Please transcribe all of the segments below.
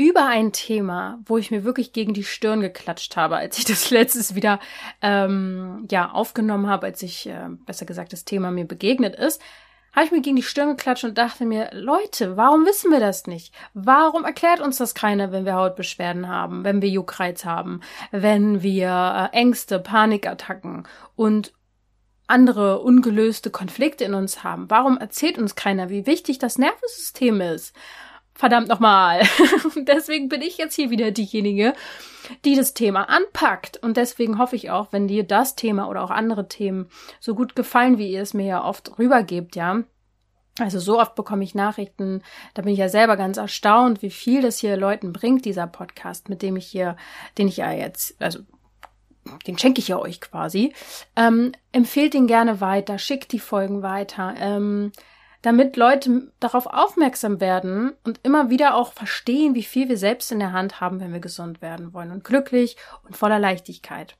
über ein Thema, wo ich mir wirklich gegen die Stirn geklatscht habe, als ich das letztes wieder ähm, ja aufgenommen habe, als ich äh, besser gesagt das Thema mir begegnet ist, habe ich mir gegen die Stirn geklatscht und dachte mir, Leute, warum wissen wir das nicht? Warum erklärt uns das keiner, wenn wir Hautbeschwerden haben, wenn wir Juckreiz haben, wenn wir äh, Ängste, Panikattacken und andere ungelöste Konflikte in uns haben? Warum erzählt uns keiner, wie wichtig das Nervensystem ist? Verdammt nochmal. deswegen bin ich jetzt hier wieder diejenige, die das Thema anpackt. Und deswegen hoffe ich auch, wenn dir das Thema oder auch andere Themen so gut gefallen, wie ihr es mir ja oft rübergebt, ja. Also so oft bekomme ich Nachrichten, da bin ich ja selber ganz erstaunt, wie viel das hier Leuten bringt, dieser Podcast, mit dem ich hier, den ich ja jetzt, also den schenke ich ja euch quasi. Ähm, empfehlt ihn gerne weiter, schickt die Folgen weiter. Ähm, damit Leute darauf aufmerksam werden und immer wieder auch verstehen, wie viel wir selbst in der Hand haben, wenn wir gesund werden wollen und glücklich und voller Leichtigkeit.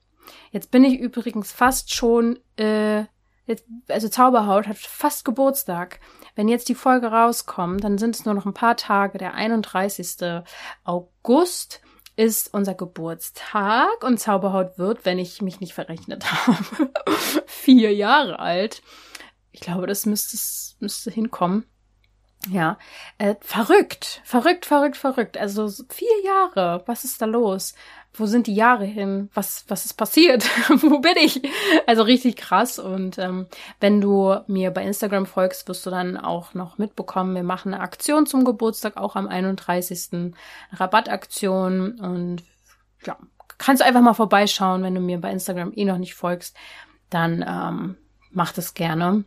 Jetzt bin ich übrigens fast schon, äh, jetzt, also Zauberhaut hat fast Geburtstag. Wenn jetzt die Folge rauskommt, dann sind es nur noch ein paar Tage. Der 31. August ist unser Geburtstag und Zauberhaut wird, wenn ich mich nicht verrechnet habe, vier Jahre alt. Ich glaube, das müsste, müsste hinkommen. Ja, äh, verrückt, verrückt, verrückt, verrückt. Also vier Jahre. Was ist da los? Wo sind die Jahre hin? Was, was ist passiert? Wo bin ich? Also richtig krass. Und ähm, wenn du mir bei Instagram folgst, wirst du dann auch noch mitbekommen, wir machen eine Aktion zum Geburtstag, auch am 31. Rabattaktion. Und ja, kannst du einfach mal vorbeischauen, wenn du mir bei Instagram eh noch nicht folgst, dann ähm, mach das gerne.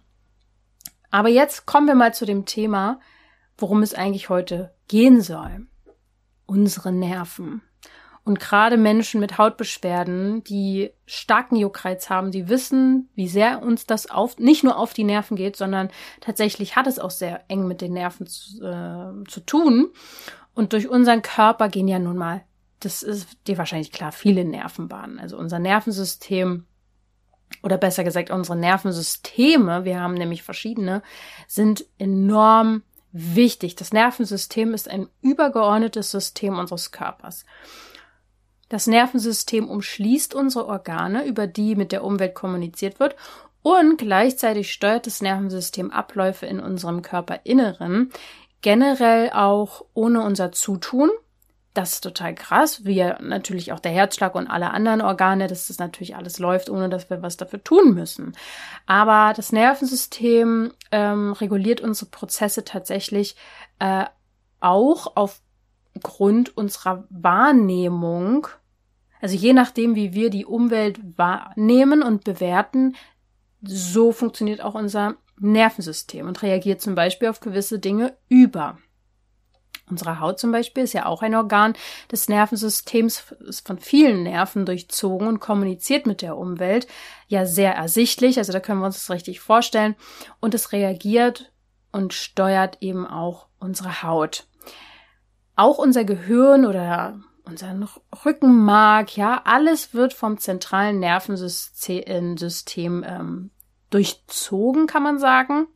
Aber jetzt kommen wir mal zu dem Thema, worum es eigentlich heute gehen soll. Unsere Nerven. Und gerade Menschen mit Hautbeschwerden, die starken Juckreiz haben, die wissen, wie sehr uns das auf, nicht nur auf die Nerven geht, sondern tatsächlich hat es auch sehr eng mit den Nerven zu, äh, zu tun. Und durch unseren Körper gehen ja nun mal, das ist dir wahrscheinlich klar, viele Nervenbahnen. Also unser Nervensystem oder besser gesagt unsere Nervensysteme, wir haben nämlich verschiedene, sind enorm wichtig. Das Nervensystem ist ein übergeordnetes System unseres Körpers. Das Nervensystem umschließt unsere Organe, über die mit der Umwelt kommuniziert wird, und gleichzeitig steuert das Nervensystem Abläufe in unserem Körperinneren, generell auch ohne unser Zutun das ist total krass. Wir natürlich auch der Herzschlag und alle anderen Organe, dass das natürlich alles läuft, ohne dass wir was dafür tun müssen. Aber das Nervensystem ähm, reguliert unsere Prozesse tatsächlich äh, auch aufgrund unserer Wahrnehmung. Also je nachdem, wie wir die Umwelt wahrnehmen und bewerten, so funktioniert auch unser Nervensystem und reagiert zum Beispiel auf gewisse Dinge über. Unsere Haut zum Beispiel ist ja auch ein Organ des Nervensystems, ist von vielen Nerven durchzogen und kommuniziert mit der Umwelt. Ja, sehr ersichtlich, also da können wir uns das richtig vorstellen. Und es reagiert und steuert eben auch unsere Haut. Auch unser Gehirn oder unser Rückenmark, ja, alles wird vom zentralen Nervensystem ähm, durchzogen, kann man sagen.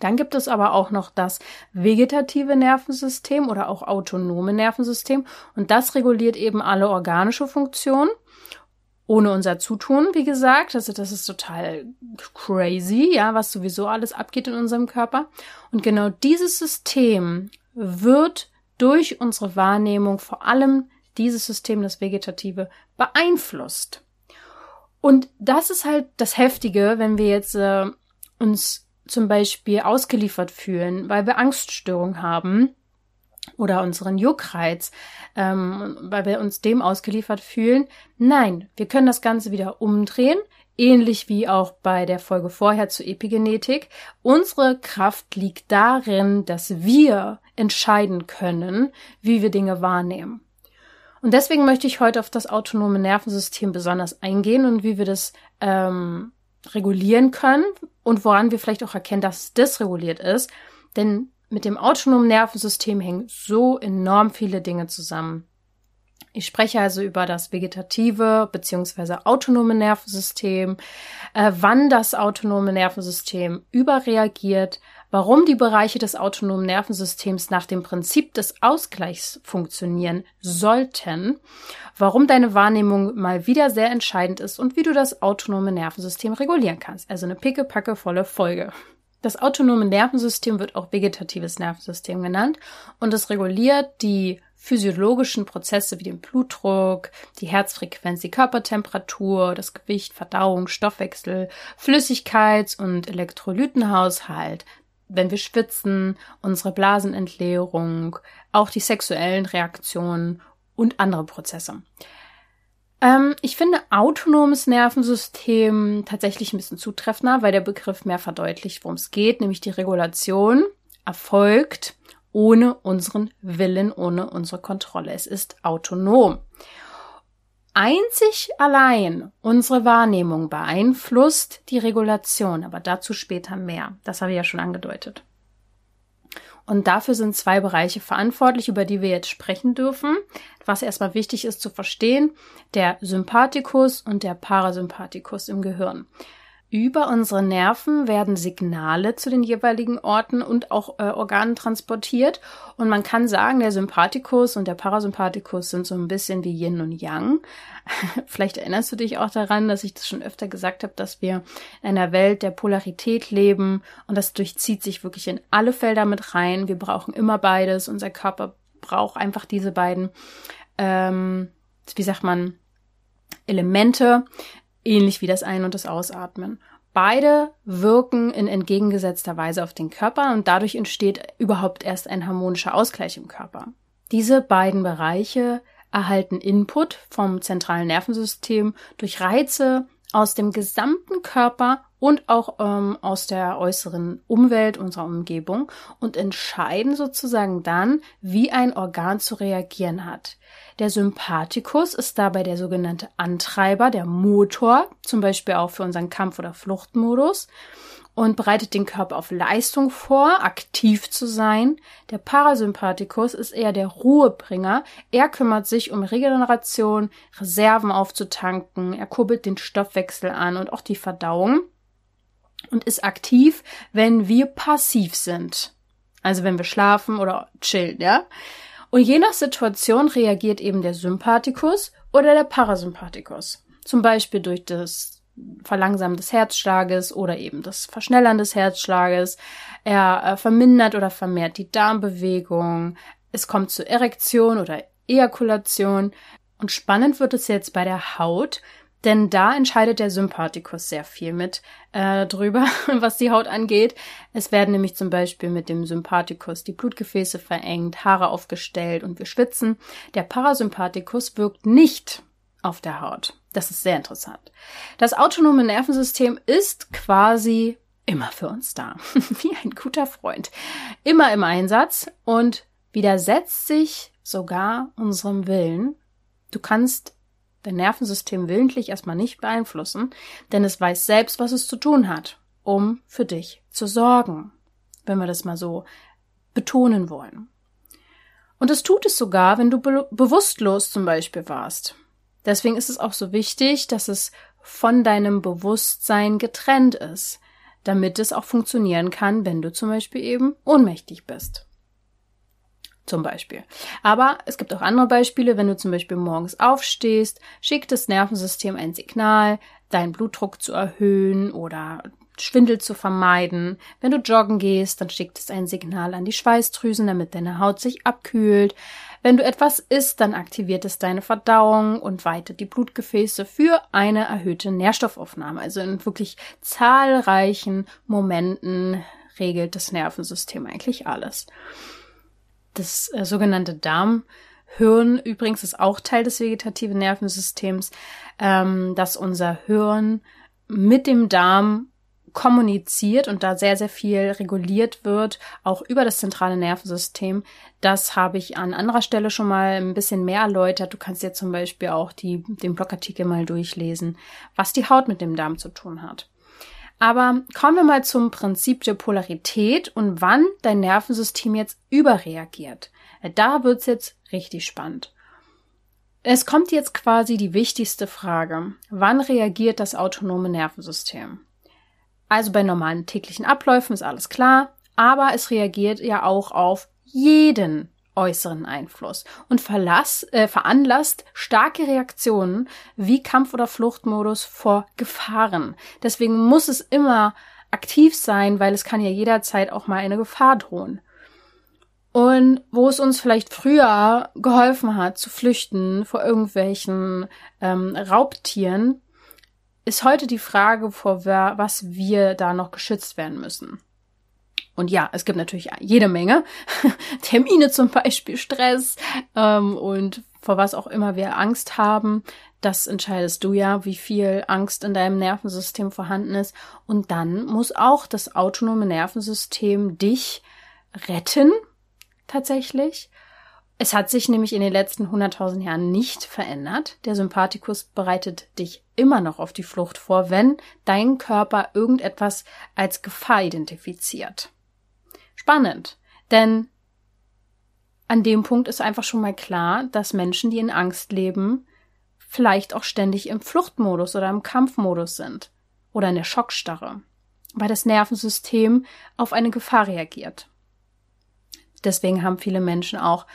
Dann gibt es aber auch noch das vegetative Nervensystem oder auch autonome Nervensystem und das reguliert eben alle organische Funktionen ohne unser Zutun, wie gesagt. Also das ist total crazy, ja, was sowieso alles abgeht in unserem Körper. Und genau dieses System wird durch unsere Wahrnehmung, vor allem dieses System, das Vegetative, beeinflusst. Und das ist halt das Heftige, wenn wir jetzt äh, uns zum Beispiel ausgeliefert fühlen, weil wir Angststörung haben oder unseren Juckreiz, ähm, weil wir uns dem ausgeliefert fühlen. Nein, wir können das Ganze wieder umdrehen, ähnlich wie auch bei der Folge vorher zur Epigenetik. Unsere Kraft liegt darin, dass wir entscheiden können, wie wir Dinge wahrnehmen. Und deswegen möchte ich heute auf das autonome Nervensystem besonders eingehen und wie wir das ähm, regulieren können und woran wir vielleicht auch erkennen, dass es dysreguliert ist. Denn mit dem autonomen Nervensystem hängen so enorm viele Dinge zusammen. Ich spreche also über das vegetative bzw. autonome Nervensystem, äh, wann das autonome Nervensystem überreagiert, warum die Bereiche des autonomen Nervensystems nach dem Prinzip des Ausgleichs funktionieren sollten, warum deine Wahrnehmung mal wieder sehr entscheidend ist und wie du das autonome Nervensystem regulieren kannst. Also eine pickepackevolle Folge. Das autonome Nervensystem wird auch vegetatives Nervensystem genannt und es reguliert die physiologischen Prozesse wie den Blutdruck, die Herzfrequenz, die Körpertemperatur, das Gewicht, Verdauung, Stoffwechsel, Flüssigkeits- und Elektrolytenhaushalt, wenn wir schwitzen, unsere Blasenentleerung, auch die sexuellen Reaktionen und andere Prozesse. Ähm, ich finde autonomes Nervensystem tatsächlich ein bisschen zutreffender, weil der Begriff mehr verdeutlicht, worum es geht, nämlich die Regulation erfolgt ohne unseren Willen, ohne unsere Kontrolle. Es ist autonom. Einzig allein unsere Wahrnehmung beeinflusst die Regulation, aber dazu später mehr. Das habe ich ja schon angedeutet. Und dafür sind zwei Bereiche verantwortlich, über die wir jetzt sprechen dürfen. Was erstmal wichtig ist zu verstehen, der Sympathikus und der Parasympathikus im Gehirn. Über unsere Nerven werden Signale zu den jeweiligen Orten und auch äh, Organen transportiert. Und man kann sagen, der Sympathikus und der Parasympathikus sind so ein bisschen wie Yin und Yang. Vielleicht erinnerst du dich auch daran, dass ich das schon öfter gesagt habe, dass wir in einer Welt der Polarität leben und das durchzieht sich wirklich in alle Felder mit rein. Wir brauchen immer beides. Unser Körper braucht einfach diese beiden, ähm, wie sagt man, Elemente ähnlich wie das Ein- und das Ausatmen. Beide wirken in entgegengesetzter Weise auf den Körper und dadurch entsteht überhaupt erst ein harmonischer Ausgleich im Körper. Diese beiden Bereiche erhalten Input vom zentralen Nervensystem durch Reize aus dem gesamten Körper und auch ähm, aus der äußeren Umwelt unserer Umgebung und entscheiden sozusagen dann, wie ein Organ zu reagieren hat. Der Sympathikus ist dabei der sogenannte Antreiber, der Motor, zum Beispiel auch für unseren Kampf- oder Fluchtmodus und bereitet den Körper auf Leistung vor, aktiv zu sein. Der Parasympathikus ist eher der Ruhebringer. Er kümmert sich um Regeneration, Reserven aufzutanken, er kurbelt den Stoffwechsel an und auch die Verdauung und ist aktiv, wenn wir passiv sind. Also wenn wir schlafen oder chillen, ja? Und je nach Situation reagiert eben der Sympathikus oder der Parasympathikus. Zum Beispiel durch das Verlangsamen des Herzschlages oder eben das Verschnellern des Herzschlages. Er äh, vermindert oder vermehrt die Darmbewegung. Es kommt zu Erektion oder Ejakulation. Und spannend wird es jetzt bei der Haut, denn da entscheidet der Sympathikus sehr viel mit äh, drüber, was die Haut angeht. Es werden nämlich zum Beispiel mit dem Sympathikus die Blutgefäße verengt, Haare aufgestellt und wir schwitzen. Der Parasympathikus wirkt nicht auf der Haut. Das ist sehr interessant. Das autonome Nervensystem ist quasi immer für uns da. Wie ein guter Freund. Immer im Einsatz und widersetzt sich sogar unserem Willen. Du kannst dein Nervensystem willentlich erstmal nicht beeinflussen, denn es weiß selbst, was es zu tun hat, um für dich zu sorgen, wenn wir das mal so betonen wollen. Und es tut es sogar, wenn du be bewusstlos zum Beispiel warst. Deswegen ist es auch so wichtig, dass es von deinem Bewusstsein getrennt ist, damit es auch funktionieren kann, wenn du zum Beispiel eben ohnmächtig bist zum Beispiel. Aber es gibt auch andere Beispiele, wenn du zum Beispiel morgens aufstehst, schickt das Nervensystem ein Signal, deinen Blutdruck zu erhöhen oder Schwindel zu vermeiden. Wenn du joggen gehst, dann schickt es ein Signal an die Schweißdrüsen, damit deine Haut sich abkühlt. Wenn du etwas isst, dann aktiviert es deine Verdauung und weitet die Blutgefäße für eine erhöhte Nährstoffaufnahme. Also in wirklich zahlreichen Momenten regelt das Nervensystem eigentlich alles. Das äh, sogenannte Darmhirn übrigens ist auch Teil des vegetativen Nervensystems, ähm, dass unser Hirn mit dem Darm kommuniziert und da sehr, sehr viel reguliert wird, auch über das zentrale Nervensystem. Das habe ich an anderer Stelle schon mal ein bisschen mehr erläutert. Du kannst dir zum Beispiel auch die, den Blogartikel mal durchlesen, was die Haut mit dem Darm zu tun hat. Aber kommen wir mal zum Prinzip der Polarität und wann dein Nervensystem jetzt überreagiert. Da wird's jetzt richtig spannend. Es kommt jetzt quasi die wichtigste Frage. Wann reagiert das autonome Nervensystem? Also bei normalen täglichen Abläufen ist alles klar, aber es reagiert ja auch auf jeden äußeren Einfluss und verlass, äh, veranlasst starke Reaktionen wie Kampf- oder Fluchtmodus vor Gefahren. Deswegen muss es immer aktiv sein, weil es kann ja jederzeit auch mal eine Gefahr drohen. Und wo es uns vielleicht früher geholfen hat zu flüchten vor irgendwelchen ähm, Raubtieren, ist heute die Frage, vor was wir da noch geschützt werden müssen. Und ja, es gibt natürlich jede Menge. Termine zum Beispiel, Stress ähm, und vor was auch immer wir Angst haben. Das entscheidest du ja, wie viel Angst in deinem Nervensystem vorhanden ist. Und dann muss auch das autonome Nervensystem dich retten, tatsächlich. Es hat sich nämlich in den letzten 100.000 Jahren nicht verändert. Der Sympathikus bereitet dich immer noch auf die Flucht vor, wenn dein Körper irgendetwas als Gefahr identifiziert. Spannend, denn an dem Punkt ist einfach schon mal klar, dass Menschen, die in Angst leben, vielleicht auch ständig im Fluchtmodus oder im Kampfmodus sind oder in der Schockstarre, weil das Nervensystem auf eine Gefahr reagiert. Deswegen haben viele Menschen auch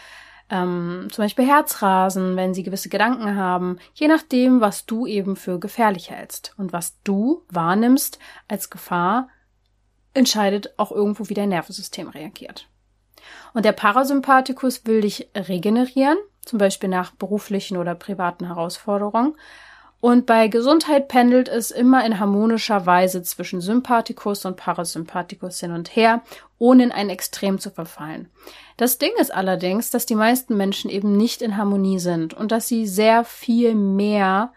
ähm, zum Beispiel Herzrasen, wenn sie gewisse Gedanken haben, je nachdem, was du eben für gefährlich hältst und was du wahrnimmst als Gefahr, entscheidet auch irgendwo, wie dein Nervensystem reagiert. Und der Parasympathikus will dich regenerieren, zum Beispiel nach beruflichen oder privaten Herausforderungen. Und bei Gesundheit pendelt es immer in harmonischer Weise zwischen Sympathikus und Parasympathikus hin und her, ohne in ein Extrem zu verfallen. Das Ding ist allerdings, dass die meisten Menschen eben nicht in Harmonie sind und dass sie sehr viel mehr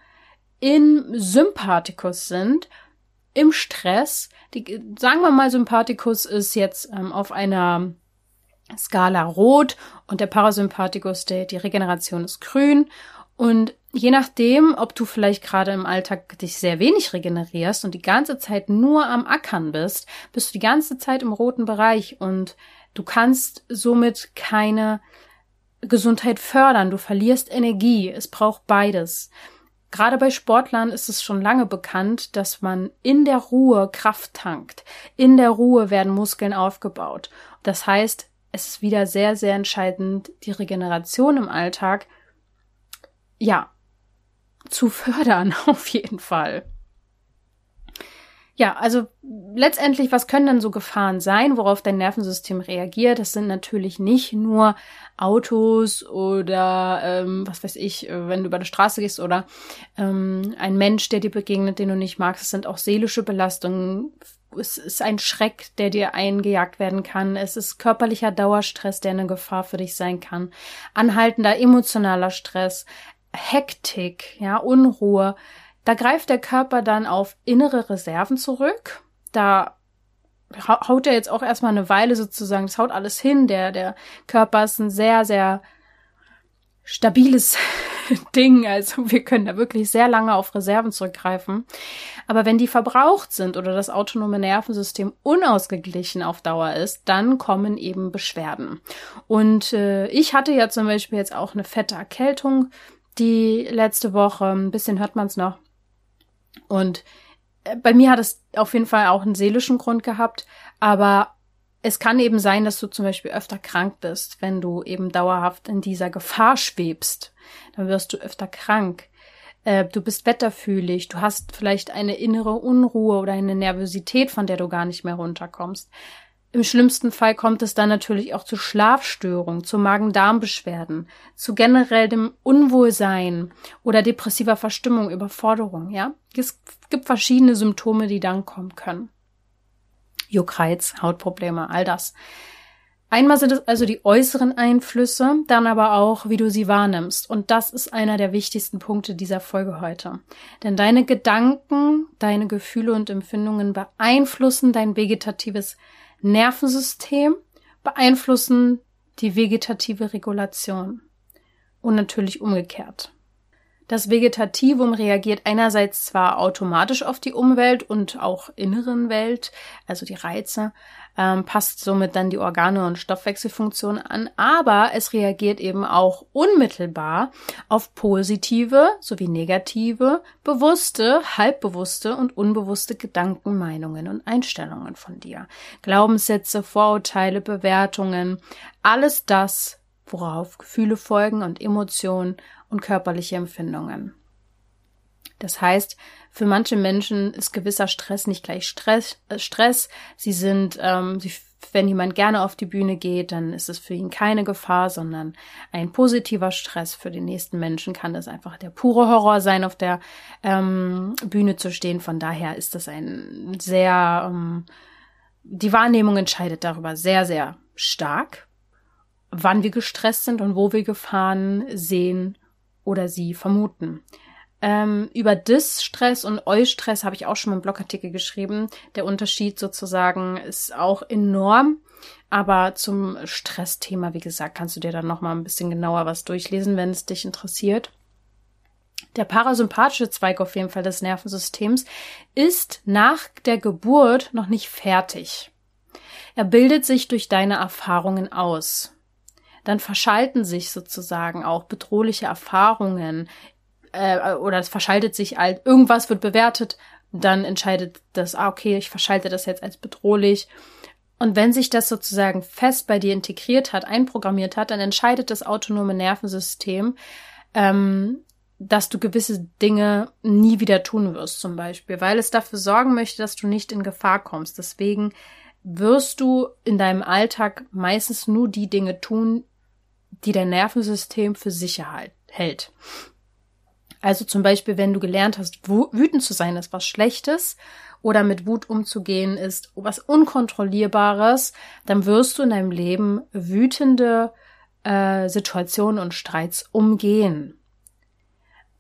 in Sympathikus sind, im Stress. Die, sagen wir mal, Sympathikus ist jetzt ähm, auf einer Skala rot und der Parasympathikus, der, die Regeneration ist grün. Und je nachdem, ob du vielleicht gerade im Alltag dich sehr wenig regenerierst und die ganze Zeit nur am Ackern bist, bist du die ganze Zeit im roten Bereich und du kannst somit keine Gesundheit fördern. Du verlierst Energie. Es braucht beides. Gerade bei Sportlern ist es schon lange bekannt, dass man in der Ruhe Kraft tankt. In der Ruhe werden Muskeln aufgebaut. Das heißt, es ist wieder sehr, sehr entscheidend, die Regeneration im Alltag, ja, zu fördern, auf jeden Fall. Ja, also letztendlich, was können denn so Gefahren sein, worauf dein Nervensystem reagiert? Das sind natürlich nicht nur Autos oder ähm, was weiß ich, wenn du über die Straße gehst oder ähm, ein Mensch, der dir begegnet, den du nicht magst. Es sind auch seelische Belastungen. Es ist ein Schreck, der dir eingejagt werden kann. Es ist körperlicher Dauerstress, der eine Gefahr für dich sein kann. Anhaltender emotionaler Stress, Hektik, ja, Unruhe da greift der Körper dann auf innere Reserven zurück. Da haut er jetzt auch erstmal eine Weile sozusagen, das haut alles hin. Der, der Körper ist ein sehr, sehr stabiles Ding. Also wir können da wirklich sehr lange auf Reserven zurückgreifen. Aber wenn die verbraucht sind oder das autonome Nervensystem unausgeglichen auf Dauer ist, dann kommen eben Beschwerden. Und äh, ich hatte ja zum Beispiel jetzt auch eine fette Erkältung die letzte Woche. Ein bisschen hört man es noch. Und äh, bei mir hat es auf jeden Fall auch einen seelischen Grund gehabt, aber es kann eben sein, dass du zum Beispiel öfter krank bist, wenn du eben dauerhaft in dieser Gefahr schwebst. Dann wirst du öfter krank. Äh, du bist wetterfühlig, du hast vielleicht eine innere Unruhe oder eine Nervosität, von der du gar nicht mehr runterkommst. Im schlimmsten Fall kommt es dann natürlich auch zu Schlafstörungen, zu Magen-Darm-Beschwerden, zu generellem Unwohlsein oder depressiver Verstimmung, Überforderung, ja. Es gibt verschiedene Symptome, die dann kommen können. Juckreiz, Hautprobleme, all das. Einmal sind es also die äußeren Einflüsse, dann aber auch, wie du sie wahrnimmst. Und das ist einer der wichtigsten Punkte dieser Folge heute. Denn deine Gedanken, deine Gefühle und Empfindungen beeinflussen dein vegetatives Nervensystem, beeinflussen die vegetative Regulation. Und natürlich umgekehrt. Das Vegetativum reagiert einerseits zwar automatisch auf die Umwelt und auch inneren Welt, also die Reize, ähm, passt somit dann die Organe und Stoffwechselfunktion an, aber es reagiert eben auch unmittelbar auf positive sowie negative, bewusste, halbbewusste und unbewusste Gedanken, Meinungen und Einstellungen von dir. Glaubenssätze, Vorurteile, Bewertungen, alles das, worauf Gefühle folgen und Emotionen und körperliche Empfindungen. Das heißt, für manche Menschen ist gewisser Stress nicht gleich Stress. Äh Stress. Sie sind, ähm, sie, wenn jemand gerne auf die Bühne geht, dann ist es für ihn keine Gefahr, sondern ein positiver Stress. Für den nächsten Menschen kann das einfach der pure Horror sein, auf der ähm, Bühne zu stehen. Von daher ist das ein sehr, ähm, die Wahrnehmung entscheidet darüber sehr, sehr stark, wann wir gestresst sind und wo wir Gefahren sehen oder sie vermuten. Ähm, über Dis-Stress und Eu-Stress habe ich auch schon mal einen Blogartikel geschrieben. Der Unterschied sozusagen ist auch enorm. Aber zum Stressthema, wie gesagt, kannst du dir dann noch mal ein bisschen genauer was durchlesen, wenn es dich interessiert. Der parasympathische Zweig auf jeden Fall des Nervensystems ist nach der Geburt noch nicht fertig. Er bildet sich durch deine Erfahrungen aus dann verschalten sich sozusagen auch bedrohliche Erfahrungen äh, oder es verschaltet sich als irgendwas wird bewertet, dann entscheidet das, ah, okay, ich verschalte das jetzt als bedrohlich. Und wenn sich das sozusagen fest bei dir integriert hat, einprogrammiert hat, dann entscheidet das autonome Nervensystem, ähm, dass du gewisse Dinge nie wieder tun wirst, zum Beispiel, weil es dafür sorgen möchte, dass du nicht in Gefahr kommst. Deswegen wirst du in deinem Alltag meistens nur die Dinge tun, die dein Nervensystem für Sicherheit hält. Also zum Beispiel, wenn du gelernt hast, wütend zu sein ist was Schlechtes oder mit Wut umzugehen ist was Unkontrollierbares, dann wirst du in deinem Leben wütende äh, Situationen und Streits umgehen.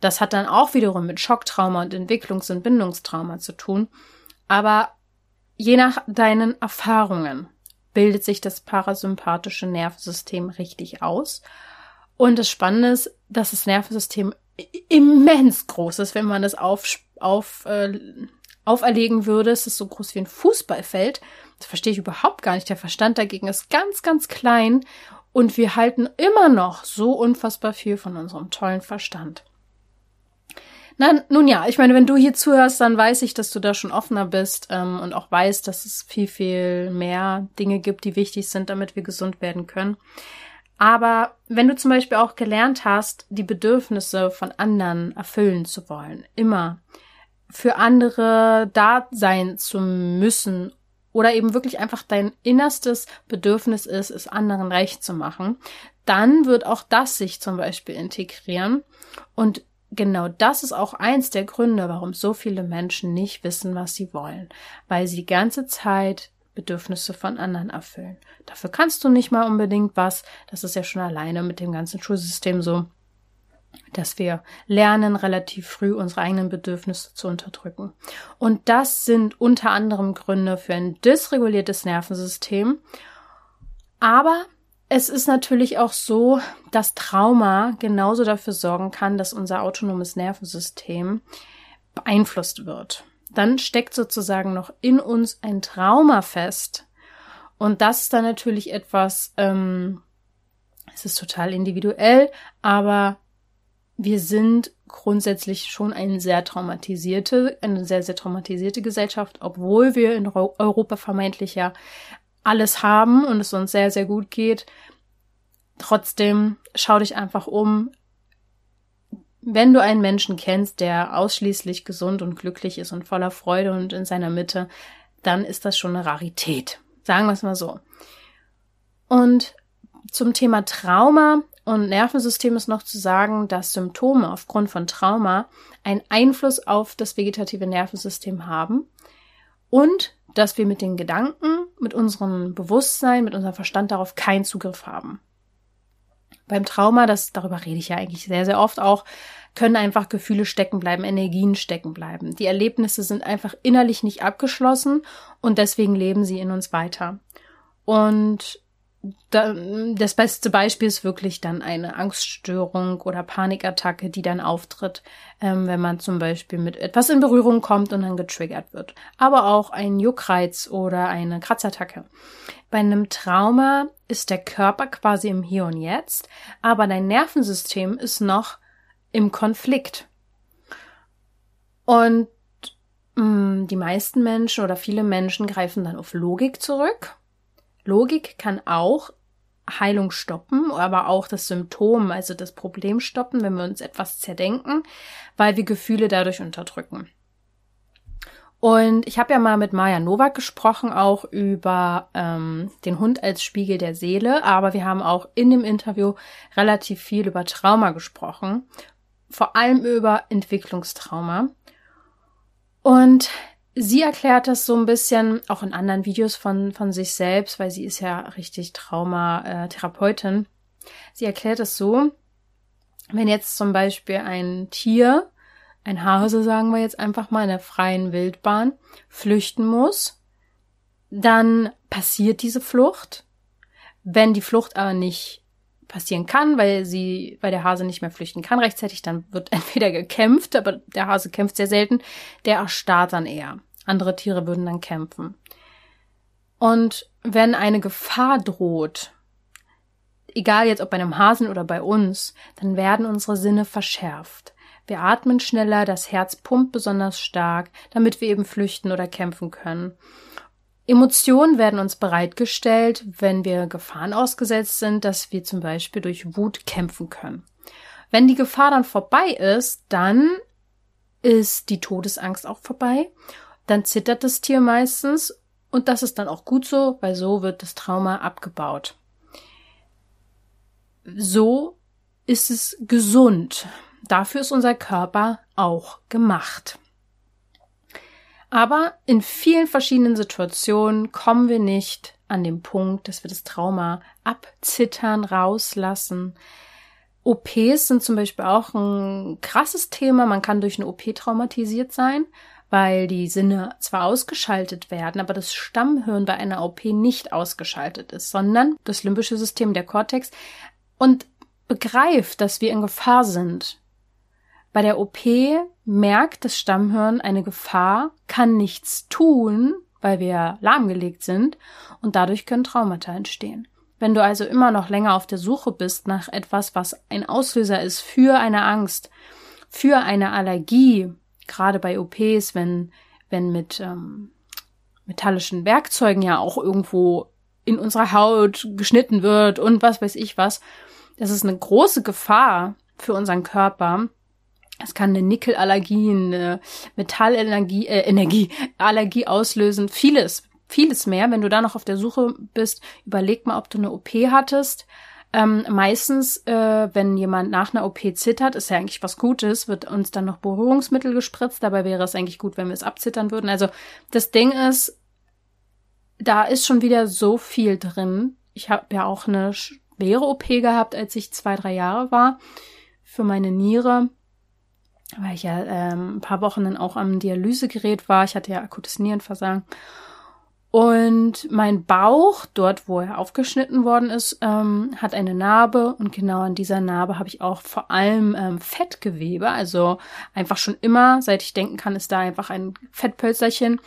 Das hat dann auch wiederum mit Schocktrauma und Entwicklungs- und Bindungstrauma zu tun. Aber je nach deinen Erfahrungen bildet sich das parasympathische Nervensystem richtig aus. Und das Spannende ist, dass das Nervensystem immens groß ist, wenn man das auf, auf, äh, auferlegen würde. Es ist so groß wie ein Fußballfeld. Das verstehe ich überhaupt gar nicht. Der Verstand dagegen ist ganz, ganz klein. Und wir halten immer noch so unfassbar viel von unserem tollen Verstand. Na, nun ja, ich meine, wenn du hier zuhörst, dann weiß ich, dass du da schon offener bist ähm, und auch weißt, dass es viel, viel mehr Dinge gibt, die wichtig sind, damit wir gesund werden können. Aber wenn du zum Beispiel auch gelernt hast, die Bedürfnisse von anderen erfüllen zu wollen, immer für andere da sein zu müssen oder eben wirklich einfach dein innerstes Bedürfnis ist, es anderen recht zu machen, dann wird auch das sich zum Beispiel integrieren. Und genau das ist auch eins der Gründe, warum so viele Menschen nicht wissen, was sie wollen, weil sie die ganze Zeit Bedürfnisse von anderen erfüllen. Dafür kannst du nicht mal unbedingt was. Das ist ja schon alleine mit dem ganzen Schulsystem so, dass wir lernen, relativ früh unsere eigenen Bedürfnisse zu unterdrücken. Und das sind unter anderem Gründe für ein dysreguliertes Nervensystem. Aber es ist natürlich auch so, dass Trauma genauso dafür sorgen kann, dass unser autonomes Nervensystem beeinflusst wird. Dann steckt sozusagen noch in uns ein Trauma fest. Und das ist dann natürlich etwas, ähm, es ist total individuell, aber wir sind grundsätzlich schon eine sehr traumatisierte, eine sehr, sehr traumatisierte Gesellschaft, obwohl wir in Europa vermeintlich ja alles haben und es uns sehr, sehr gut geht. Trotzdem schau dich einfach um. Wenn du einen Menschen kennst, der ausschließlich gesund und glücklich ist und voller Freude und in seiner Mitte, dann ist das schon eine Rarität. Sagen wir es mal so. Und zum Thema Trauma und Nervensystem ist noch zu sagen, dass Symptome aufgrund von Trauma einen Einfluss auf das vegetative Nervensystem haben und dass wir mit den Gedanken mit unserem Bewusstsein, mit unserem Verstand darauf keinen Zugriff haben. Beim Trauma, das, darüber rede ich ja eigentlich sehr, sehr oft auch, können einfach Gefühle stecken bleiben, Energien stecken bleiben. Die Erlebnisse sind einfach innerlich nicht abgeschlossen und deswegen leben sie in uns weiter. Und das beste Beispiel ist wirklich dann eine Angststörung oder Panikattacke, die dann auftritt, ähm, wenn man zum Beispiel mit etwas in Berührung kommt und dann getriggert wird. Aber auch ein Juckreiz oder eine Kratzattacke. Bei einem Trauma ist der Körper quasi im Hier und Jetzt, aber dein Nervensystem ist noch im Konflikt. Und mh, mm, die meisten Menschen oder viele Menschen greifen dann auf Logik zurück Logik kann auch Heilung stoppen, aber auch das Symptom, also das Problem stoppen, wenn wir uns etwas zerdenken, weil wir Gefühle dadurch unterdrücken. Und ich habe ja mal mit Maja Nowak gesprochen, auch über ähm, den Hund als Spiegel der Seele, aber wir haben auch in dem Interview relativ viel über Trauma gesprochen, vor allem über Entwicklungstrauma. Und Sie erklärt das so ein bisschen, auch in anderen Videos von, von sich selbst, weil sie ist ja richtig Traumatherapeutin. Sie erklärt es so, wenn jetzt zum Beispiel ein Tier, ein Hase sagen wir jetzt einfach mal in der freien Wildbahn, flüchten muss, dann passiert diese Flucht. Wenn die Flucht aber nicht passieren kann, weil sie, weil der Hase nicht mehr flüchten kann rechtzeitig, dann wird entweder gekämpft, aber der Hase kämpft sehr selten, der erstarrt dann eher. Andere Tiere würden dann kämpfen. Und wenn eine Gefahr droht, egal jetzt ob bei einem Hasen oder bei uns, dann werden unsere Sinne verschärft. Wir atmen schneller, das Herz pumpt besonders stark, damit wir eben flüchten oder kämpfen können. Emotionen werden uns bereitgestellt, wenn wir Gefahren ausgesetzt sind, dass wir zum Beispiel durch Wut kämpfen können. Wenn die Gefahr dann vorbei ist, dann ist die Todesangst auch vorbei dann zittert das Tier meistens und das ist dann auch gut so, weil so wird das Trauma abgebaut. So ist es gesund. Dafür ist unser Körper auch gemacht. Aber in vielen verschiedenen Situationen kommen wir nicht an den Punkt, dass wir das Trauma abzittern, rauslassen. OPs sind zum Beispiel auch ein krasses Thema. Man kann durch eine OP traumatisiert sein weil die Sinne zwar ausgeschaltet werden, aber das Stammhirn bei einer OP nicht ausgeschaltet ist, sondern das limbische System, der Kortex, und begreift, dass wir in Gefahr sind. Bei der OP merkt das Stammhirn eine Gefahr, kann nichts tun, weil wir lahmgelegt sind, und dadurch können Traumata entstehen. Wenn du also immer noch länger auf der Suche bist nach etwas, was ein Auslöser ist für eine Angst, für eine Allergie, gerade bei OPs, wenn, wenn mit ähm, metallischen Werkzeugen ja auch irgendwo in unserer Haut geschnitten wird und was weiß ich was, das ist eine große Gefahr für unseren Körper. Es kann eine Nickelallergie, eine Metallallergie, äh, Energie, Allergie auslösen, vieles, vieles mehr. Wenn du da noch auf der Suche bist, überleg mal, ob du eine OP hattest. Ähm, meistens, äh, wenn jemand nach einer OP zittert, ist ja eigentlich was Gutes, wird uns dann noch Beruhigungsmittel gespritzt. Dabei wäre es eigentlich gut, wenn wir es abzittern würden. Also das Ding ist, da ist schon wieder so viel drin. Ich habe ja auch eine schwere OP gehabt, als ich zwei, drei Jahre war für meine Niere weil ich ja ähm, ein paar Wochen dann auch am Dialysegerät war. Ich hatte ja akutes Nierenversagen. Und mein Bauch, dort wo er aufgeschnitten worden ist, ähm, hat eine Narbe und genau an dieser Narbe habe ich auch vor allem ähm, Fettgewebe. Also einfach schon immer, seit ich denken kann, ist da einfach ein Fettpölzerchen,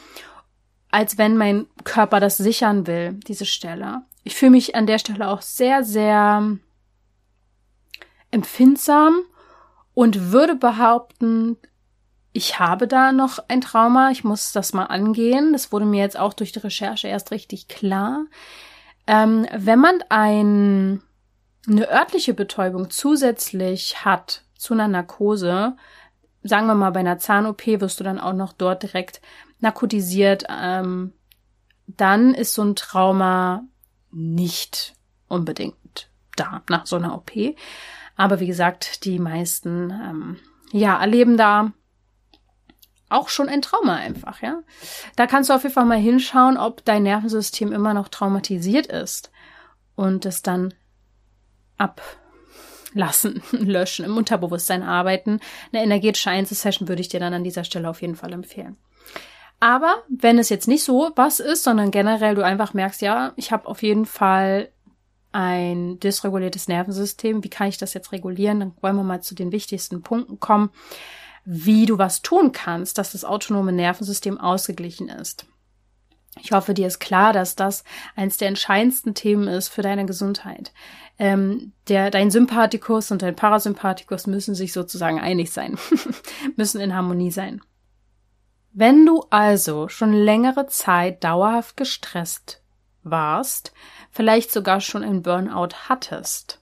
als wenn mein Körper das sichern will, diese Stelle. Ich fühle mich an der Stelle auch sehr, sehr empfindsam und würde behaupten, ich habe da noch ein Trauma, ich muss das mal angehen. Das wurde mir jetzt auch durch die Recherche erst richtig klar. Ähm, wenn man ein, eine örtliche Betäubung zusätzlich hat zu einer Narkose, sagen wir mal bei einer Zahn-OP wirst du dann auch noch dort direkt narkotisiert, ähm, dann ist so ein Trauma nicht unbedingt da nach so einer OP. Aber wie gesagt, die meisten ähm, ja erleben da auch schon ein Trauma einfach, ja. Da kannst du auf jeden Fall mal hinschauen, ob dein Nervensystem immer noch traumatisiert ist und es dann ablassen, löschen, im Unterbewusstsein arbeiten. Eine energetische Einzelsession würde ich dir dann an dieser Stelle auf jeden Fall empfehlen. Aber wenn es jetzt nicht so was ist, sondern generell du einfach merkst, ja, ich habe auf jeden Fall ein dysreguliertes Nervensystem, wie kann ich das jetzt regulieren? Dann wollen wir mal zu den wichtigsten Punkten kommen, wie du was tun kannst, dass das autonome Nervensystem ausgeglichen ist. Ich hoffe, dir ist klar, dass das eines der entscheidendsten Themen ist für deine Gesundheit. Ähm, der, dein Sympathikus und dein Parasympathikus müssen sich sozusagen einig sein, müssen in Harmonie sein. Wenn du also schon längere Zeit dauerhaft gestresst warst, vielleicht sogar schon ein Burnout hattest,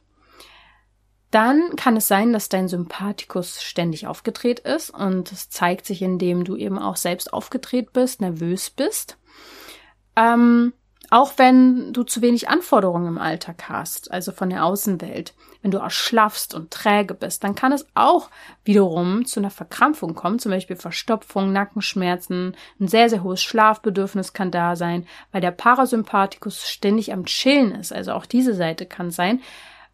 dann kann es sein, dass dein Sympathikus ständig aufgedreht ist und es zeigt sich, indem du eben auch selbst aufgedreht bist, nervös bist. Ähm, auch wenn du zu wenig Anforderungen im Alltag hast, also von der Außenwelt, wenn du erschlaffst und träge bist, dann kann es auch wiederum zu einer Verkrampfung kommen, zum Beispiel Verstopfung, Nackenschmerzen, ein sehr, sehr hohes Schlafbedürfnis kann da sein, weil der Parasympathikus ständig am Chillen ist, also auch diese Seite kann sein.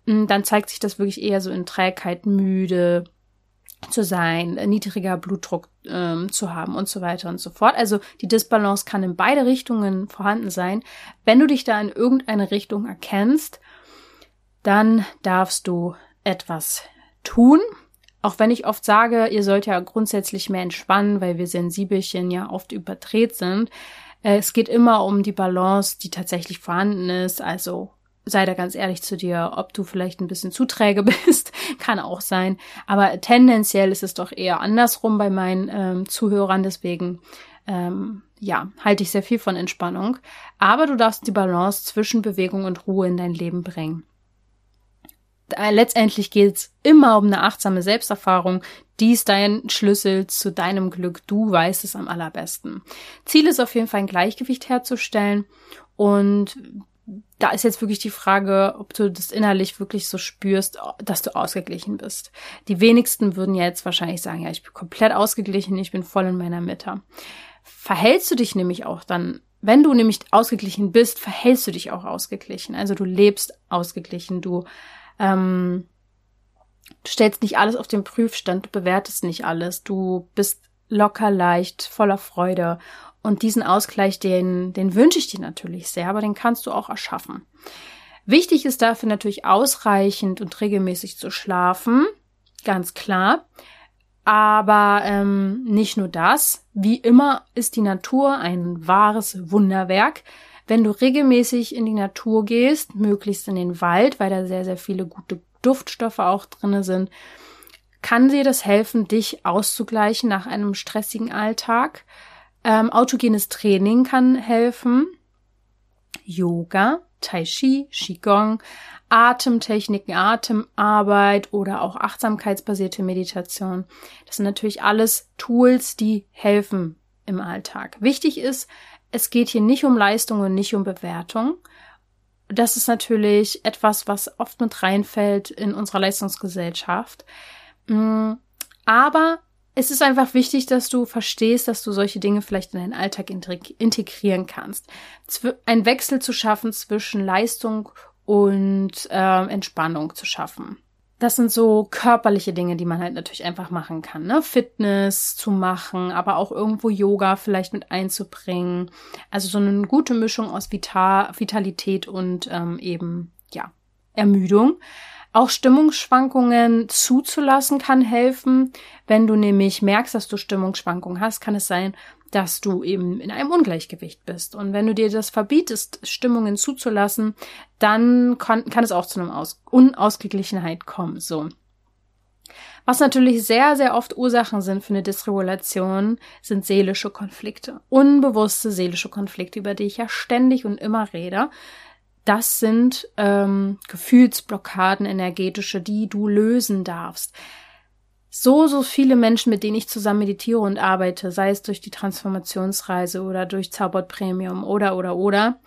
Hm, dann zeigt sich das wirklich eher so in Trägheit, müde, zu sein, niedriger Blutdruck ähm, zu haben und so weiter und so fort. Also die Disbalance kann in beide Richtungen vorhanden sein. Wenn du dich da in irgendeine Richtung erkennst, dann darfst du etwas tun. Auch wenn ich oft sage, ihr sollt ja grundsätzlich mehr entspannen, weil wir Sensibelchen ja oft überdreht sind. Äh, es geht immer um die Balance, die tatsächlich vorhanden ist. Also sei da ganz ehrlich zu dir, ob du vielleicht ein bisschen zu träge bist, kann auch sein. Aber tendenziell ist es doch eher andersrum bei meinen ähm, Zuhörern. Deswegen, ähm, ja, halte ich sehr viel von Entspannung. Aber du darfst die Balance zwischen Bewegung und Ruhe in dein Leben bringen. Letztendlich geht es immer um eine achtsame Selbsterfahrung. Die ist dein Schlüssel zu deinem Glück. Du weißt es am allerbesten. Ziel ist auf jeden Fall ein Gleichgewicht herzustellen und da ist jetzt wirklich die Frage, ob du das innerlich wirklich so spürst, dass du ausgeglichen bist. Die wenigsten würden jetzt wahrscheinlich sagen, ja, ich bin komplett ausgeglichen, ich bin voll in meiner Mitte. Verhältst du dich nämlich auch dann, wenn du nämlich ausgeglichen bist, verhältst du dich auch ausgeglichen. Also du lebst ausgeglichen, du, ähm, du stellst nicht alles auf den Prüfstand, du bewertest nicht alles, du bist locker, leicht, voller Freude und diesen Ausgleich, den, den wünsche ich dir natürlich sehr, aber den kannst du auch erschaffen. Wichtig ist dafür natürlich ausreichend und regelmäßig zu schlafen, ganz klar. Aber ähm, nicht nur das. Wie immer ist die Natur ein wahres Wunderwerk. Wenn du regelmäßig in die Natur gehst, möglichst in den Wald, weil da sehr, sehr viele gute Duftstoffe auch drinne sind, kann dir das helfen, dich auszugleichen nach einem stressigen Alltag. Ähm, autogenes Training kann helfen. Yoga, Tai Chi, Qigong, Atemtechniken, Atemarbeit oder auch achtsamkeitsbasierte Meditation. Das sind natürlich alles Tools, die helfen im Alltag. Wichtig ist, es geht hier nicht um Leistung und nicht um Bewertung. Das ist natürlich etwas, was oft mit reinfällt in unserer Leistungsgesellschaft. Mm, aber es ist einfach wichtig, dass du verstehst, dass du solche Dinge vielleicht in deinen Alltag integrieren kannst. Ein Wechsel zu schaffen zwischen Leistung und äh, Entspannung zu schaffen. Das sind so körperliche Dinge, die man halt natürlich einfach machen kann. Ne? Fitness zu machen, aber auch irgendwo Yoga vielleicht mit einzubringen. Also so eine gute Mischung aus Vital Vitalität und ähm, eben, ja, Ermüdung. Auch Stimmungsschwankungen zuzulassen kann helfen. Wenn du nämlich merkst, dass du Stimmungsschwankungen hast, kann es sein, dass du eben in einem Ungleichgewicht bist. Und wenn du dir das verbietest, Stimmungen zuzulassen, dann kann, kann es auch zu einer Aus Unausgeglichenheit kommen. So. Was natürlich sehr, sehr oft Ursachen sind für eine Dysregulation, sind seelische Konflikte. Unbewusste seelische Konflikte, über die ich ja ständig und immer rede das sind ähm, Gefühlsblockaden, energetische, die du lösen darfst. So, so viele Menschen, mit denen ich zusammen meditiere und arbeite, sei es durch die Transformationsreise oder durch Zaubert Premium oder, oder, oder,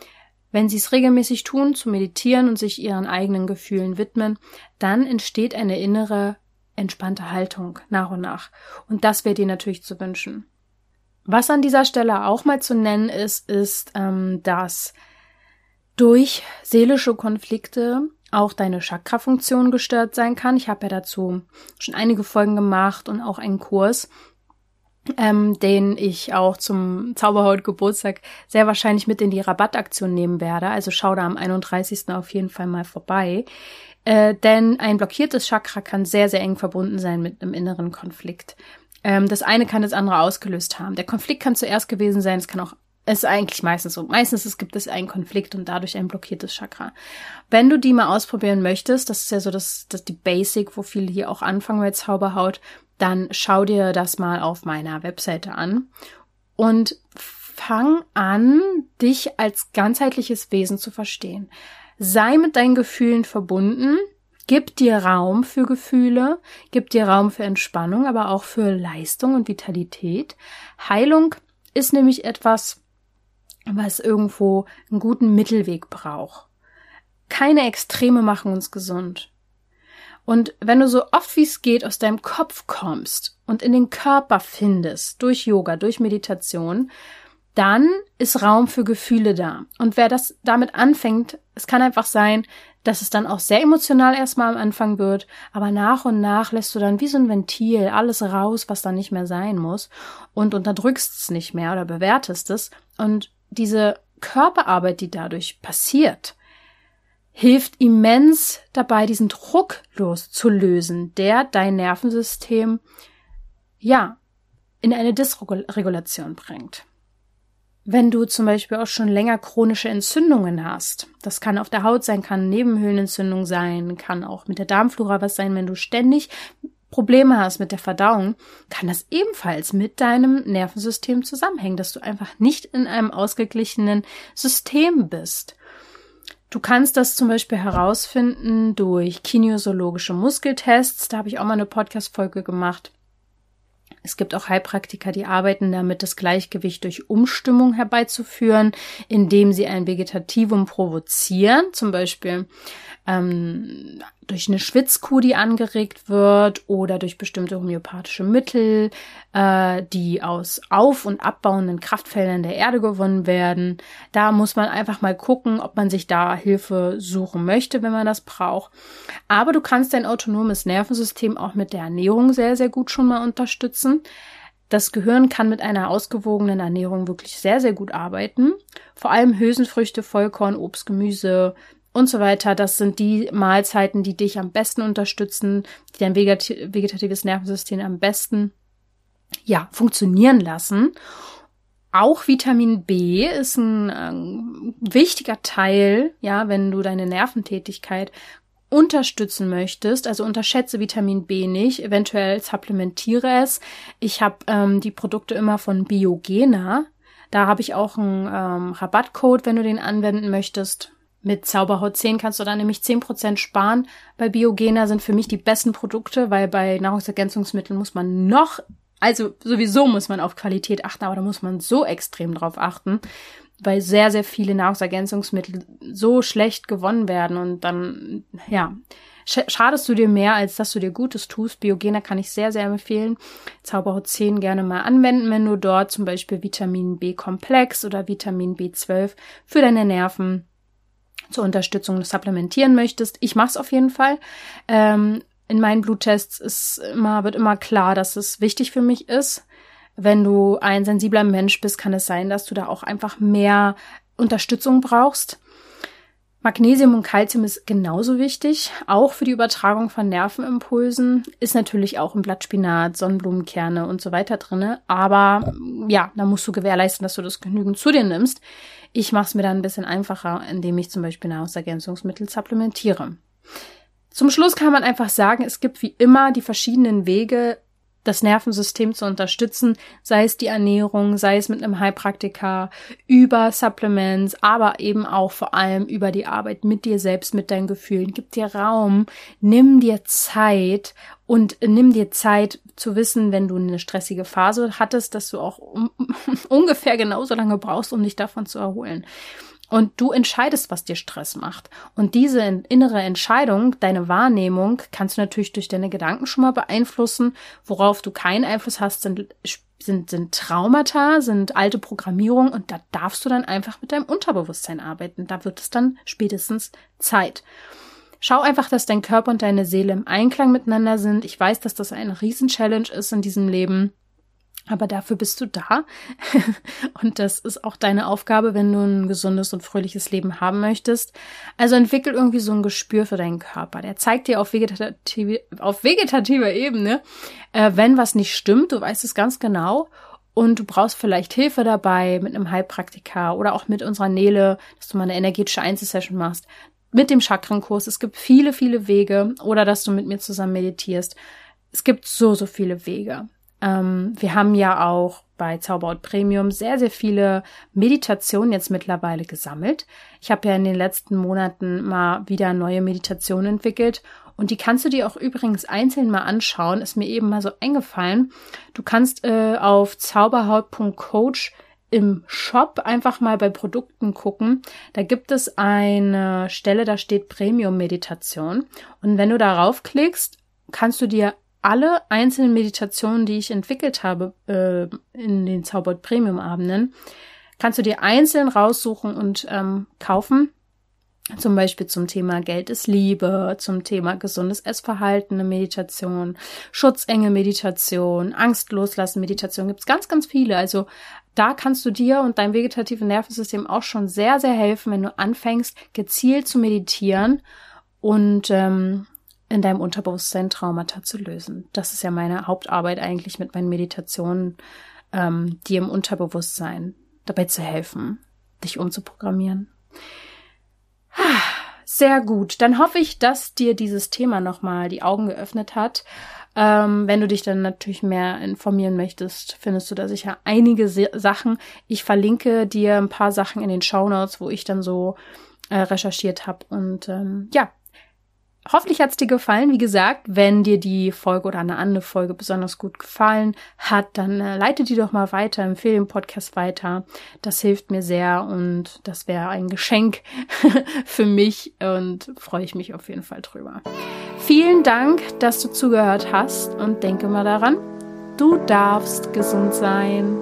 wenn sie es regelmäßig tun, zu meditieren und sich ihren eigenen Gefühlen widmen, dann entsteht eine innere, entspannte Haltung nach und nach. Und das wäre dir natürlich zu wünschen. Was an dieser Stelle auch mal zu nennen ist, ist, ähm, dass durch seelische Konflikte auch deine Chakra-Funktion gestört sein kann. Ich habe ja dazu schon einige Folgen gemacht und auch einen Kurs, ähm, den ich auch zum Zauberhaut-Geburtstag sehr wahrscheinlich mit in die Rabattaktion nehmen werde. Also schau da am 31. auf jeden Fall mal vorbei. Äh, denn ein blockiertes Chakra kann sehr, sehr eng verbunden sein mit einem inneren Konflikt. Ähm, das eine kann das andere ausgelöst haben. Der Konflikt kann zuerst gewesen sein, es kann auch ist eigentlich meistens so. Meistens es gibt es einen Konflikt und dadurch ein blockiertes Chakra. Wenn du die mal ausprobieren möchtest, das ist ja so das, das die Basic, wo viele hier auch anfangen mit Zauberhaut, dann schau dir das mal auf meiner Webseite an und fang an, dich als ganzheitliches Wesen zu verstehen. Sei mit deinen Gefühlen verbunden, gib dir Raum für Gefühle, gib dir Raum für Entspannung, aber auch für Leistung und Vitalität. Heilung ist nämlich etwas, was irgendwo einen guten Mittelweg braucht. Keine Extreme machen uns gesund. Und wenn du so oft wie es geht aus deinem Kopf kommst und in den Körper findest, durch Yoga, durch Meditation, dann ist Raum für Gefühle da. Und wer das damit anfängt, es kann einfach sein, dass es dann auch sehr emotional erstmal am Anfang wird, aber nach und nach lässt du dann wie so ein Ventil alles raus, was dann nicht mehr sein muss und unterdrückst es nicht mehr oder bewertest es und diese Körperarbeit, die dadurch passiert, hilft immens dabei, diesen Druck loszulösen, der dein Nervensystem, ja, in eine Dysregulation bringt. Wenn du zum Beispiel auch schon länger chronische Entzündungen hast, das kann auf der Haut sein, kann Nebenhöhlenentzündung sein, kann auch mit der Darmflora was sein, wenn du ständig Probleme hast mit der Verdauung, kann das ebenfalls mit deinem Nervensystem zusammenhängen, dass du einfach nicht in einem ausgeglichenen System bist. Du kannst das zum Beispiel herausfinden durch kinesiologische Muskeltests. Da habe ich auch mal eine Podcast-Folge gemacht. Es gibt auch Heilpraktiker, die arbeiten damit, das Gleichgewicht durch Umstimmung herbeizuführen, indem sie ein Vegetativum provozieren, zum Beispiel ähm, durch eine Schwitzkuh, die angeregt wird, oder durch bestimmte homöopathische Mittel, äh, die aus auf- und abbauenden Kraftfeldern der Erde gewonnen werden. Da muss man einfach mal gucken, ob man sich da Hilfe suchen möchte, wenn man das braucht. Aber du kannst dein autonomes Nervensystem auch mit der Ernährung sehr, sehr gut schon mal unterstützen. Das Gehirn kann mit einer ausgewogenen Ernährung wirklich sehr, sehr gut arbeiten. Vor allem Hülsenfrüchte, Vollkorn, Obst, Gemüse, und so weiter. Das sind die Mahlzeiten, die dich am besten unterstützen, die dein vegetatives Nervensystem am besten ja, funktionieren lassen. Auch Vitamin B ist ein äh, wichtiger Teil, ja, wenn du deine Nerventätigkeit unterstützen möchtest, also unterschätze Vitamin B nicht, eventuell supplementiere es. Ich habe ähm, die Produkte immer von Biogena. Da habe ich auch einen ähm, Rabattcode, wenn du den anwenden möchtest. Mit Zauberhaut 10 kannst du dann nämlich 10% sparen. Bei Biogena sind für mich die besten Produkte, weil bei Nahrungsergänzungsmitteln muss man noch, also sowieso muss man auf Qualität achten, aber da muss man so extrem drauf achten, weil sehr, sehr viele Nahrungsergänzungsmittel so schlecht gewonnen werden und dann, ja, schadest du dir mehr, als dass du dir Gutes tust. Biogena kann ich sehr, sehr empfehlen. Zauberhaut 10 gerne mal anwenden, wenn du dort zum Beispiel Vitamin B-Komplex oder Vitamin B12 für deine Nerven zur Unterstützung supplementieren möchtest. Ich mache es auf jeden Fall. Ähm, in meinen Bluttests ist immer, wird immer klar, dass es wichtig für mich ist. Wenn du ein sensibler Mensch bist, kann es sein, dass du da auch einfach mehr Unterstützung brauchst. Magnesium und Calcium ist genauso wichtig, auch für die Übertragung von Nervenimpulsen. Ist natürlich auch im Blattspinat, Sonnenblumenkerne und so weiter drinne. Aber ja, da musst du gewährleisten, dass du das genügend zu dir nimmst. Ich mache es mir dann ein bisschen einfacher, indem ich zum Beispiel Nahrungsergänzungsmittel supplementiere. Zum Schluss kann man einfach sagen, es gibt wie immer die verschiedenen Wege, das Nervensystem zu unterstützen, sei es die Ernährung, sei es mit einem Heilpraktiker, über Supplements, aber eben auch vor allem über die Arbeit mit dir selbst, mit deinen Gefühlen. Gib dir Raum, nimm dir Zeit und nimm dir Zeit zu wissen, wenn du eine stressige Phase hattest, dass du auch um, ungefähr genauso lange brauchst, um dich davon zu erholen. Und du entscheidest, was dir Stress macht. Und diese innere Entscheidung, deine Wahrnehmung, kannst du natürlich durch deine Gedanken schon mal beeinflussen. Worauf du keinen Einfluss hast, sind, sind, sind Traumata, sind alte Programmierungen. Und da darfst du dann einfach mit deinem Unterbewusstsein arbeiten. Da wird es dann spätestens Zeit. Schau einfach, dass dein Körper und deine Seele im Einklang miteinander sind. Ich weiß, dass das eine Riesen-Challenge ist in diesem Leben. Aber dafür bist du da. und das ist auch deine Aufgabe, wenn du ein gesundes und fröhliches Leben haben möchtest. Also entwickel irgendwie so ein Gespür für deinen Körper. Der zeigt dir auf, vegetative, auf vegetativer Ebene, äh, wenn was nicht stimmt. Du weißt es ganz genau. Und du brauchst vielleicht Hilfe dabei mit einem Heilpraktiker oder auch mit unserer Nele, dass du mal eine energetische Einzelsession machst. Mit dem Chakrenkurs. Es gibt viele, viele Wege. Oder dass du mit mir zusammen meditierst. Es gibt so, so viele Wege. Ähm, wir haben ja auch bei Zauberhaut Premium sehr, sehr viele Meditationen jetzt mittlerweile gesammelt. Ich habe ja in den letzten Monaten mal wieder neue Meditationen entwickelt und die kannst du dir auch übrigens einzeln mal anschauen. Ist mir eben mal so eingefallen. Du kannst äh, auf zauberhaut.coach im Shop einfach mal bei Produkten gucken. Da gibt es eine Stelle, da steht Premium Meditation. Und wenn du darauf klickst, kannst du dir alle einzelnen Meditationen, die ich entwickelt habe äh, in den Zaubert Premium Abenden, kannst du dir einzeln raussuchen und ähm, kaufen. Zum Beispiel zum Thema Geld ist Liebe, zum Thema gesundes Essverhalten, eine Meditation, Schutzengel Meditation, Angst loslassen Meditation, gibt's ganz, ganz viele. Also da kannst du dir und deinem vegetativen Nervensystem auch schon sehr, sehr helfen, wenn du anfängst, gezielt zu meditieren und ähm, in deinem Unterbewusstsein Traumata zu lösen. Das ist ja meine Hauptarbeit eigentlich mit meinen Meditationen, ähm, dir im Unterbewusstsein dabei zu helfen, dich umzuprogrammieren. Sehr gut. Dann hoffe ich, dass dir dieses Thema nochmal die Augen geöffnet hat. Ähm, wenn du dich dann natürlich mehr informieren möchtest, findest du da sicher einige Sachen. Ich verlinke dir ein paar Sachen in den Show Notes, wo ich dann so äh, recherchiert habe. Und ähm, ja, Hoffentlich hat's dir gefallen. Wie gesagt, wenn dir die Folge oder eine andere Folge besonders gut gefallen hat, dann äh, leite die doch mal weiter, empfehle den Podcast weiter. Das hilft mir sehr und das wäre ein Geschenk für mich und freue ich mich auf jeden Fall drüber. Vielen Dank, dass du zugehört hast und denke mal daran, du darfst gesund sein.